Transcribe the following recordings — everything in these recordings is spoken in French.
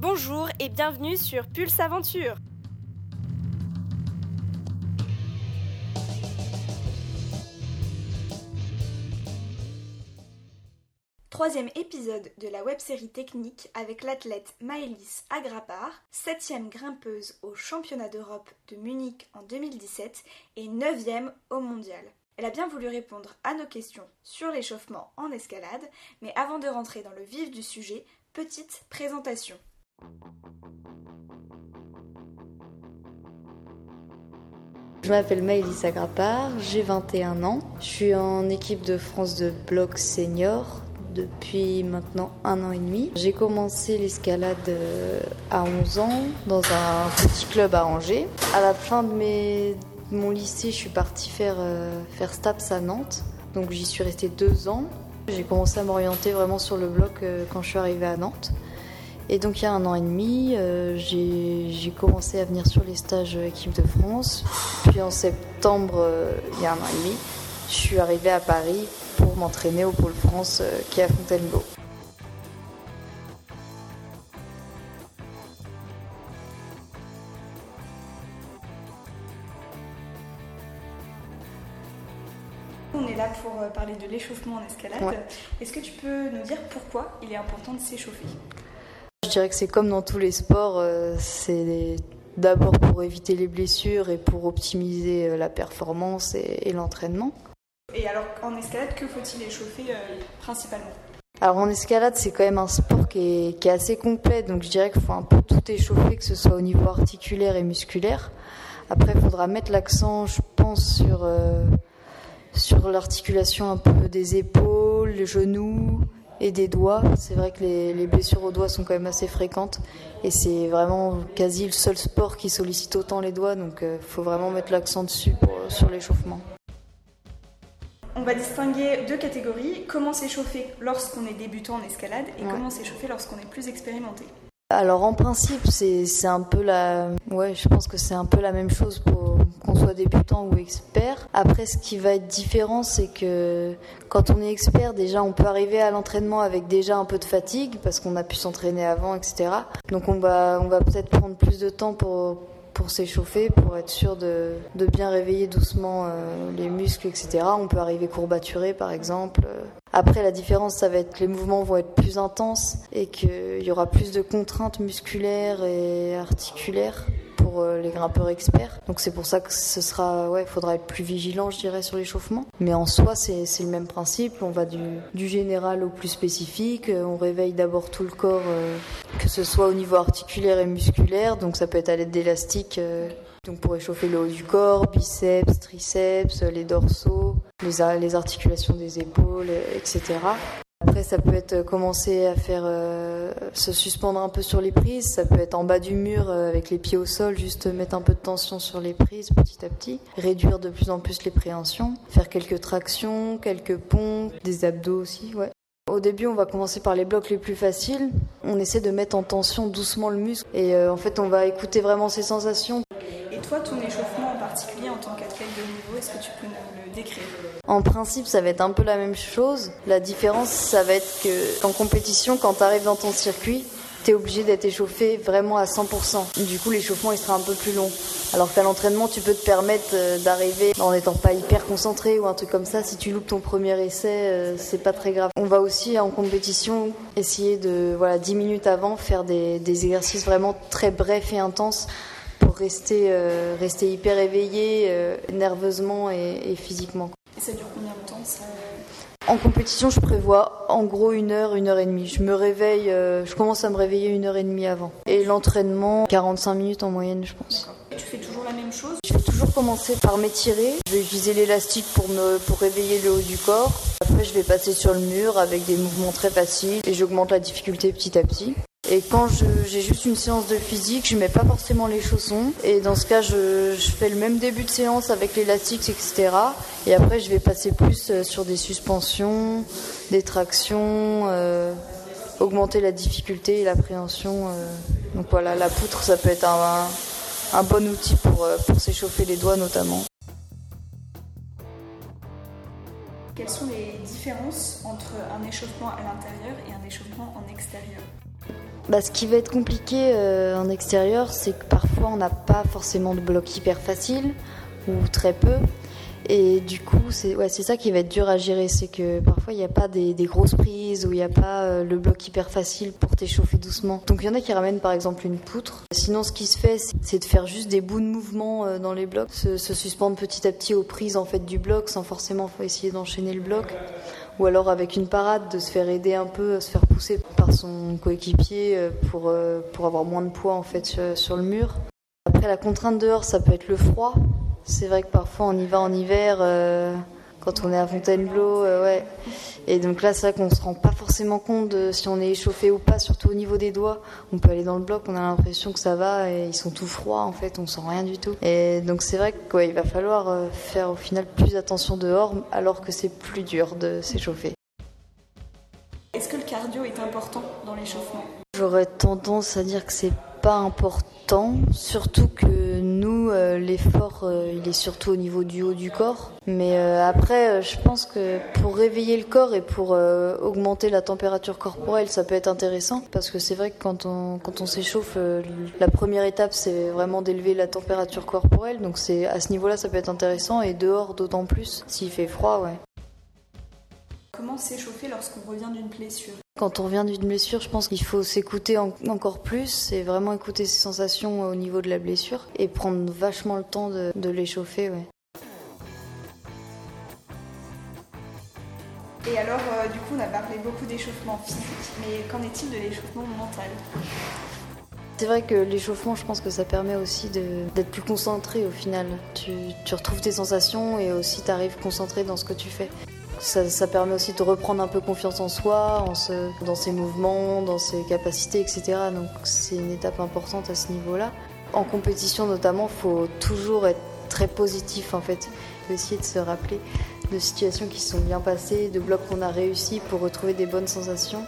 Bonjour et bienvenue sur Pulse Aventure. Troisième épisode de la web-série technique avec l'athlète Maëlys Agrapar, septième grimpeuse au championnat d'Europe de Munich en 2017 et neuvième au mondial. Elle a bien voulu répondre à nos questions sur l'échauffement en escalade, mais avant de rentrer dans le vif du sujet, petite présentation. Je m'appelle Maëlys Agrapar, j'ai 21 ans. Je suis en équipe de France de bloc senior depuis maintenant un an et demi. J'ai commencé l'escalade euh, à 11 ans dans un petit club à Angers. À la fin de, mon lycée, je suis partie faire, euh, faire STAPS à Nantes. Donc j'y suis restée deux ans. J'ai commencé à m'orienter vraiment sur le bloc euh, quand je suis arrivée à Nantes. Et donc il y a un an et demi, j'ai commencé à venir sur les stages équipe de France. Puis en septembre, il y a un an et demi, je suis arrivée à Paris pour m'entraîner au Pôle France euh, qui est à Fontainebleau. On est là pour euh, parler de l'échauffement en escalade. Est-ce que tu peux nous dire pourquoi il est important de s'échauffer? Je dirais que c'est comme dans tous les sports, euh, c'est d'abord pour éviter les blessures et pour optimiser la performance et l'entraînement. Et alors en escalade, que faut-il échauffer euh, principalement? Alors en escalade, c'est quand même un sport qui est, assez complet, donc je dirais qu'il faut un peu tout échauffer, que ce soit au niveau articulaire et musculaire. Après, il faudra mettre l'accent, je pense, sur, euh, sur l'articulation un peu des épaules, les genoux et des doigts. C'est vrai que les, les, blessures aux doigts sont quand même assez fréquentes et c'est vraiment quasi le seul sport qui sollicite autant les doigts, donc il euh, faut vraiment mettre l'accent dessus sur l'échauffement. On va distinguer deux catégories, comment s'échauffer lorsqu'on est débutant en escalade et comment s'échauffer lorsqu'on est plus expérimenté. Alors en principe, c'est un peu la ouais, je pense que c'est un peu la même chose pour qu'on soit débutant ou expert. Après ce qui va être différent, c'est que quand on est expert, déjà on peut arriver à l'entraînement avec déjà un peu de fatigue parce qu'on a pu s'entraîner avant, etc. Donc on va on va peut-être prendre plus de temps pour pour s'échauffer, pour être sûr de, bien réveiller doucement euh, les muscles, etc. On peut arriver courbaturé par exemple. Après, la différence, ça va être que les mouvements vont être plus intenses et qu'il y aura plus de contraintes musculaires et articulaires euh, les grimpeurs experts. Donc c'est pour ça que ce sera, ouais, faudra être plus vigilant, je dirais, sur l'échauffement. Mais en soi, c'est le même principe. On va du, du, général au plus spécifique. On réveille d'abord tout le corps, euh, que ce soit au niveau articulaire et musculaire. Donc ça peut être à l'aide d'élastiques. Euh, donc pour échauffer le haut du corps, biceps, triceps, les dorsaux, les articulations des épaules, etc. Après, ça peut être commencer à faire euh, se suspendre un peu sur les prises. Ça peut être en bas du mur euh, avec les pieds au sol, juste mettre un peu de tension sur les prises petit à petit. Réduire de plus en plus les préhensions. Faire quelques tractions, quelques pompes, des abdos aussi, ouais. Au début, on va commencer par les blocs les plus faciles. On essaie de mettre en tension doucement le muscle et euh, en fait, on va écouter vraiment ses sensations. Et toi, ton échauffement en particulier en tant qu'athlète de niveau, est-ce que tu peux nous le décrire? En principe, ça va être un peu la même chose. La différence, ça va être que en compétition, quand tu arrives dans ton circuit, tu es obligé d'être échauffé vraiment à 100%. Du coup, l'échauffement, il sera un peu plus long. Alors qu'à l'entraînement, tu peux te permettre euh, d'arriver en n'étant pas hyper concentré ou un truc comme ça. Si tu loupes ton premier essai, euh, c'est pas très grave. On va aussi en compétition essayer de, voilà, 10 minutes avant, faire des, exercices vraiment très brefs et intenses rester, euh, rester hyper éveillé nerveusement et physiquement. Et ça dure combien de temps En compétition, je prévois en gros une heure, une heure et demie. Je me réveille, euh, je commence à me réveiller une heure et demie avant. Et l'entraînement, 45 minutes en moyenne, je pense. Et tu fais toujours la même chose? Je vais toujours commencer par m'étirer. Je vais utiliser l'élastique pour me pour réveiller le haut du corps. Après, je vais passer sur le mur avec des mouvements très faciles et j'augmente la difficulté petit à petit. Et quand j'ai juste une séance de physique, je mets pas forcément les chaussons. Et dans ce cas, je, fais le même début de séance avec l'élastique, etc. Et après, je vais passer plus euh, sur des suspensions, des tractions, euh, augmenter la difficulté et l'appréhension. Euh. Donc voilà, la poutre, ça peut être un, bon outil pour, pour s'échauffer les doigts notamment. Quelles sont les différences entre un échauffement à l'intérieur et un échauffement en extérieur? Bah, Ce qui va être compliqué euh, en extérieur, c'est que parfois on n'a pas forcément de bloc hyper facile ou très peu. Et du coup, c'est ça qui va être dur à gérer. C'est que parfois, il n'y a pas des, grosses prises ou il n'y a pas euh, le bloc hyper facile pour t'échauffer doucement. Donc, il y en a qui ramènent par exemple une poutre. Sinon, ce qui se fait, c'est de faire juste des bouts de mouvement euh, dans les blocs, se, suspendre petit à petit aux prises en fait, du bloc sans forcément essayer d'enchaîner le bloc. Ou alors avec une parade, de se faire aider un peu, se faire pousser par son coéquipier euh, pour, pour avoir moins de poids en fait sur le mur. Après, la contrainte dehors, ça peut être le froid. C'est vrai que parfois on y va en hiver euh, quand on est à Fontainebleau, euh, ouais. Et donc là, c'est vrai qu'on se rend pas forcément compte de si on est échauffé ou pas, surtout au niveau des doigts. On peut aller dans le bloc, on a l'impression que ça va et ils sont tout froids en fait, on sent rien du tout. Et donc c'est vrai qu'il va falloir euh, faire au final plus attention dehors alors que c'est plus dur de s'échauffer. Est-ce que le cardio est important dans l'échauffement? J'aurais tendance à dire que c'est pas important, surtout que euh, l'effort, euh, il est surtout au niveau du haut du corps. Mais euh, après, je pense que pour réveiller le corps et pour augmenter la température corporelle, ça peut être intéressant, parce que c'est vrai que quand on, quand on s'échauffe, la première étape, c'est vraiment d'élever la température corporelle, donc c'est à ce niveau-là, ça peut être intéressant, et dehors, d'autant plus, s'il fait froid, ouais. Comment s'échauffer lorsqu'on revient d'une blessure Quand on revient d'une blessure, je pense qu'il faut s'écouter encore plus et vraiment écouter ses sensations au niveau de la blessure et prendre vachement le temps de, l'échauffer. Ouais. Et alors, euh, du coup, on a parlé beaucoup d'échauffement physique, mais qu'en est-il de l'échauffement mental? C'est vrai que l'échauffement, je pense que ça permet aussi d'être plus concentré au final. Tu, tu retrouves tes sensations et aussi tu arrives concentré dans ce que tu fais. Ça, permet aussi de reprendre un peu confiance en soi, dans ses mouvements, dans ses capacités, etc. Donc c'est une étape importante à ce niveau-là. En compétition notamment, il faut toujours être très positif en fait. Essayer de se rappeler de situations qui se sont bien passées, de blocs qu'on a réussi pour retrouver des bonnes sensations.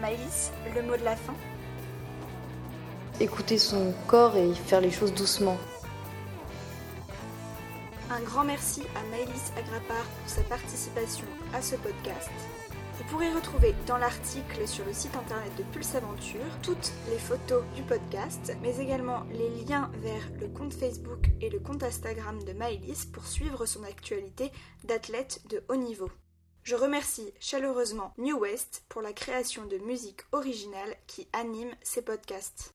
Maïs, le mot de la fin? Écouter son corps et faire les choses doucement. Un grand merci à Maëlys Agrapar pour sa participation à ce podcast. Vous pourrez retrouver dans l'article sur le site internet de Pulse Aventure toutes les photos du podcast, mais également les liens vers le compte Facebook et le compte Instagram de Maëlys pour suivre son actualité d'athlète de haut niveau. Je remercie chaleureusement New West pour la création de musique originale qui anime ces podcasts.